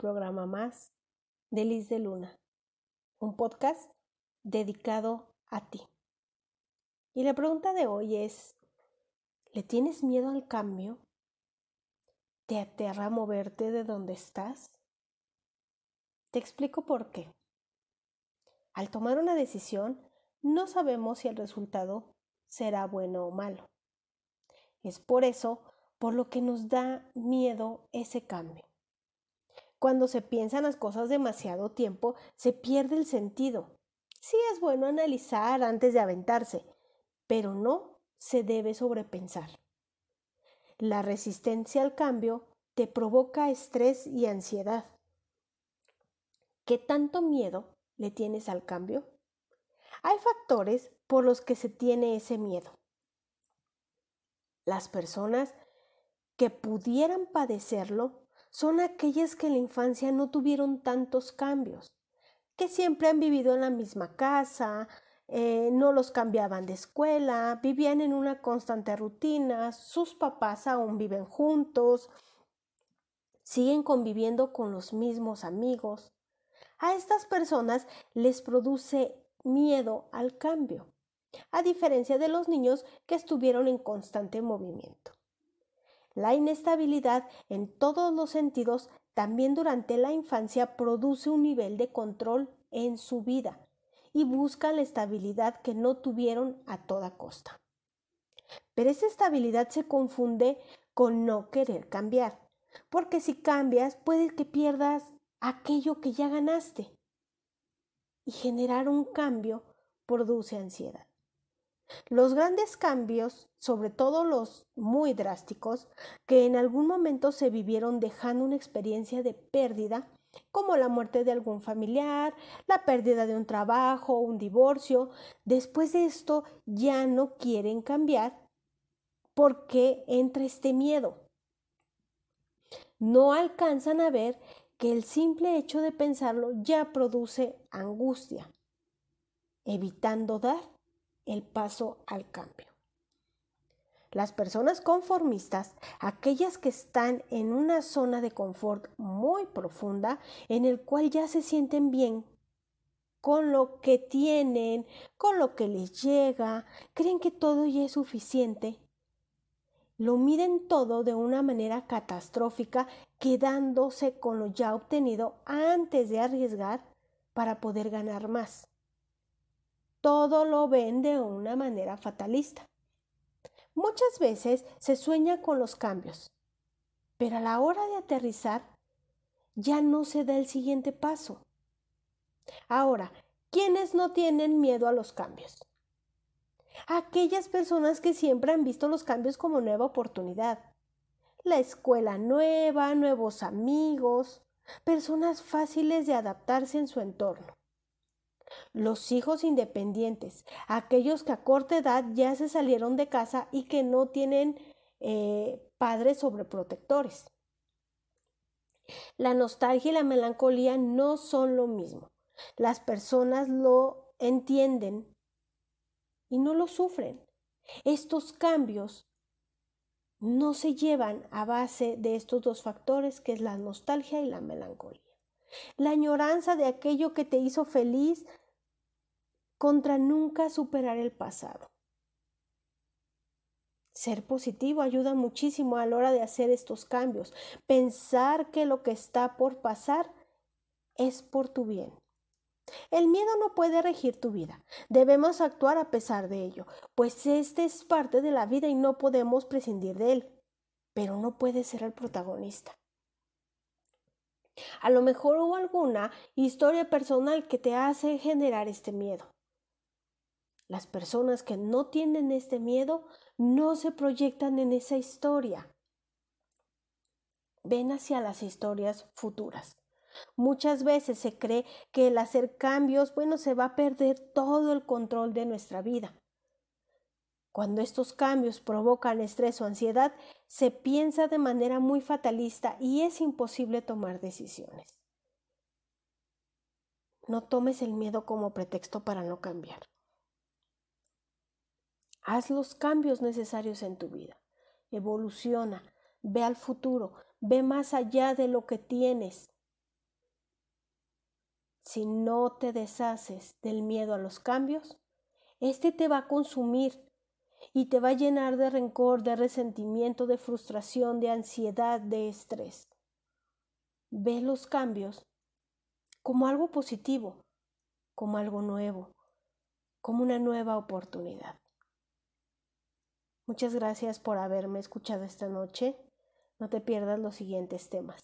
Programa más de Liz de Luna, un podcast dedicado a ti. Y la pregunta de hoy es, ¿le tienes miedo al cambio? ¿Te aterra moverte de donde estás? Te explico por qué. Al tomar una decisión, no sabemos si el resultado será bueno o malo. Es por eso por lo que nos da miedo ese cambio. Cuando se piensan las cosas demasiado tiempo, se pierde el sentido. Sí es bueno analizar antes de aventarse, pero no se debe sobrepensar. La resistencia al cambio te provoca estrés y ansiedad. ¿Qué tanto miedo le tienes al cambio? Hay factores por los que se tiene ese miedo. Las personas que pudieran padecerlo son aquellas que en la infancia no tuvieron tantos cambios, que siempre han vivido en la misma casa, eh, no los cambiaban de escuela, vivían en una constante rutina, sus papás aún viven juntos, siguen conviviendo con los mismos amigos. A estas personas les produce miedo al cambio, a diferencia de los niños que estuvieron en constante movimiento. La inestabilidad en todos los sentidos también durante la infancia produce un nivel de control en su vida y buscan la estabilidad que no tuvieron a toda costa. Pero esa estabilidad se confunde con no querer cambiar, porque si cambias puede que pierdas aquello que ya ganaste. Y generar un cambio produce ansiedad. Los grandes cambios, sobre todo los muy drásticos, que en algún momento se vivieron dejando una experiencia de pérdida, como la muerte de algún familiar, la pérdida de un trabajo, un divorcio, después de esto ya no quieren cambiar porque entra este miedo. No alcanzan a ver que el simple hecho de pensarlo ya produce angustia, evitando dar el paso al cambio. Las personas conformistas, aquellas que están en una zona de confort muy profunda, en el cual ya se sienten bien con lo que tienen, con lo que les llega, creen que todo ya es suficiente, lo miden todo de una manera catastrófica, quedándose con lo ya obtenido antes de arriesgar para poder ganar más todo lo ven de una manera fatalista. Muchas veces se sueña con los cambios, pero a la hora de aterrizar ya no se da el siguiente paso. Ahora, ¿quiénes no tienen miedo a los cambios? Aquellas personas que siempre han visto los cambios como nueva oportunidad. La escuela nueva, nuevos amigos, personas fáciles de adaptarse en su entorno. Los hijos independientes, aquellos que a corta edad ya se salieron de casa y que no tienen eh, padres sobreprotectores. La nostalgia y la melancolía no son lo mismo. Las personas lo entienden y no lo sufren. Estos cambios no se llevan a base de estos dos factores que es la nostalgia y la melancolía. La añoranza de aquello que te hizo feliz contra nunca superar el pasado. Ser positivo ayuda muchísimo a la hora de hacer estos cambios. Pensar que lo que está por pasar es por tu bien. El miedo no puede regir tu vida. Debemos actuar a pesar de ello, pues este es parte de la vida y no podemos prescindir de él. Pero no puede ser el protagonista. A lo mejor hubo alguna historia personal que te hace generar este miedo. Las personas que no tienen este miedo no se proyectan en esa historia. Ven hacia las historias futuras. Muchas veces se cree que el hacer cambios, bueno, se va a perder todo el control de nuestra vida. Cuando estos cambios provocan estrés o ansiedad, se piensa de manera muy fatalista y es imposible tomar decisiones. No tomes el miedo como pretexto para no cambiar. Haz los cambios necesarios en tu vida. Evoluciona. Ve al futuro. Ve más allá de lo que tienes. Si no te deshaces del miedo a los cambios, este te va a consumir y te va a llenar de rencor, de resentimiento, de frustración, de ansiedad, de estrés. Ve los cambios como algo positivo, como algo nuevo, como una nueva oportunidad. Muchas gracias por haberme escuchado esta noche. No te pierdas los siguientes temas.